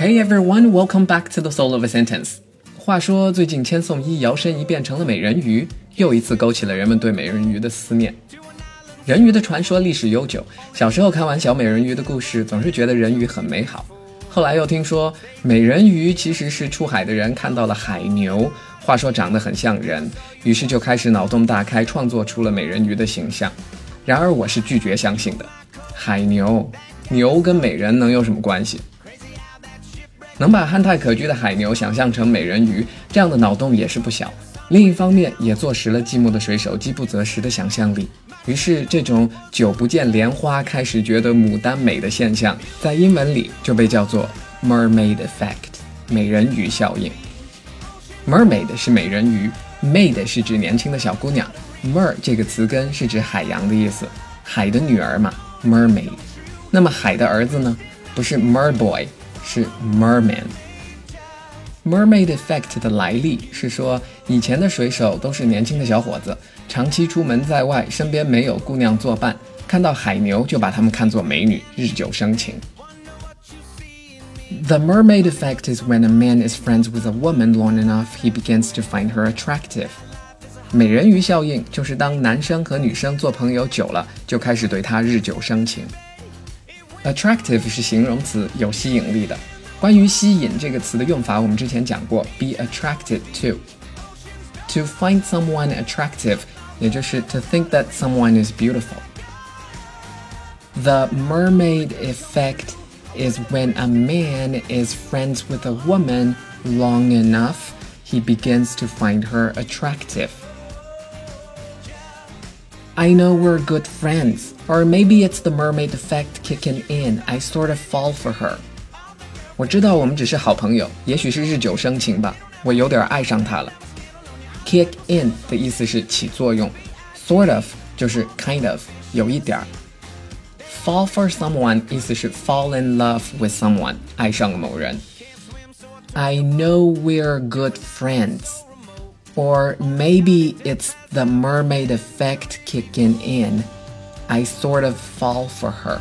Hey everyone, welcome back to the Soul of a Sentence。话说，最近千颂伊摇身一变成了美人鱼，又一次勾起了人们对美人鱼的思念。人鱼的传说历史悠久，小时候看完小美人鱼的故事，总是觉得人鱼很美好。后来又听说美人鱼其实是出海的人看到了海牛，话说长得很像人，于是就开始脑洞大开，创作出了美人鱼的形象。然而我是拒绝相信的，海牛牛跟美人能有什么关系？能把憨态可掬的海牛想象成美人鱼，这样的脑洞也是不小。另一方面，也坐实了寂寞的水手饥不择食的想象力。于是，这种久不见莲花开始觉得牡丹美的现象，在英文里就被叫做 mermaid effect，美人鱼效应。mermaid 是美人鱼，maid 是指年轻的小姑娘，mer 这个词根是指海洋的意思，海的女儿嘛，mermaid。那么海的儿子呢？不是 merboy。是 merman。mermaid effect 的来历是说，以前的水手都是年轻的小伙子，长期出门在外，身边没有姑娘作伴，看到海牛就把他们看作美女，日久生情。The mermaid effect is when a man is friends with a woman long enough, he begins to find her attractive. 美人鱼效应就是当男生和女生做朋友久了，就开始对她日久生情。Attractive 是形容词，有吸引力的。关于吸引这个词的用法，我们之前讲过，be attracted to。To find someone attractive，也就是 to think that someone is beautiful。The mermaid effect is when a man is friends with a woman long enough, he begins to find her attractive. I know we're good friends, or maybe it's the mermaid effect kicking in. I sort of fall for her. 我知道我们只是好朋友，也许是日久生情吧，我有点爱上她了。Kick in 的意思是起作用，sort of 就是 kind of 有一点儿。Fall for someone 意思是 fall in love with someone 爱上某人。I know we're good friends. Or maybe it's the mermaid effect kicking in. I sort of fall for her.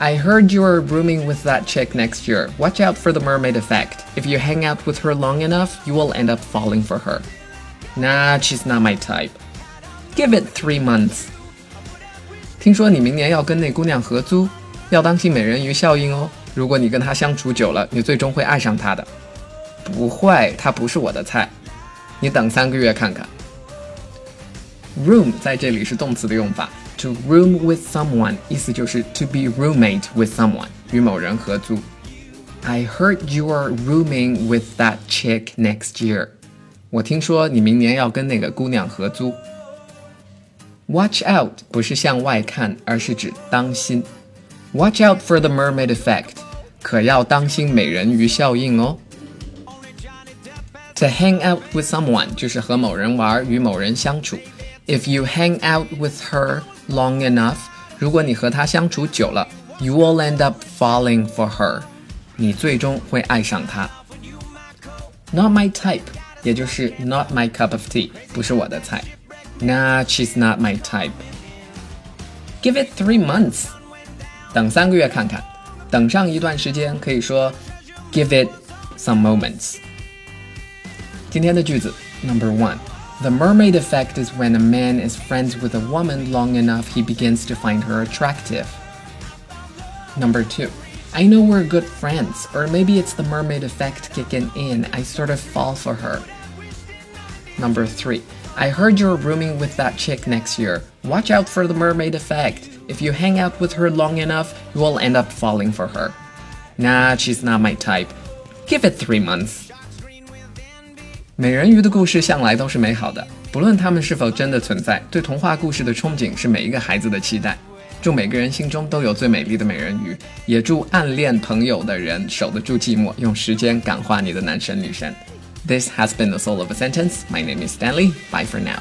I heard you are rooming with that chick next year. Watch out for the mermaid effect. If you hang out with her long enough, you will end up falling for her. Nah, she's not my type. Give it three months. 听说你明年要跟那姑娘合租，要当心美人鱼效应哦。 如果你跟他相处久了，你最终会爱上他的。不会，他不是我的菜。你等三个月看看。Room 在这里是动词的用法，to room with someone 意思就是 to be roommate with someone，与某人合租。I heard you are rooming with that chick next year。我听说你明年要跟那个姑娘合租。Watch out 不是向外看，而是指当心。Watch out for the mermaid effect， 可要当心美人鱼效应哦。To hang out with someone 就是和某人玩，与某人相处。If you hang out with her long enough，如果你和她相处久了，you will end up falling for her，你最终会爱上她。Not my type，也就是 not my cup of tea，不是我的菜。Nah, she's not my type. Give it three months. 等三个月看看， 等上一段时间可以说 give it some moments。今天的句子 Number one。The mermaid effect is when a man is friends with a woman long enough he begins to find her attractive. Number two, I know we're good friends, or maybe it's the mermaid effect kicking in. I sort of fall for her. Number three, I heard you're rooming with that chick next year. Watch out for the mermaid effect. If you hang out with her long enough, you will end up falling for her. Nah, she's not my type. Give it three months. 美人鱼的故事向来都是美好的，不论它们是否真的存在，对童话故事的憧憬是每一个孩子的期待。祝每个人心中都有最美丽的美人鱼，也祝暗恋朋友的人守得住寂寞，用时间感化你的男神女神。This has been the soul of a sentence. My name is Stanley. Bye for now.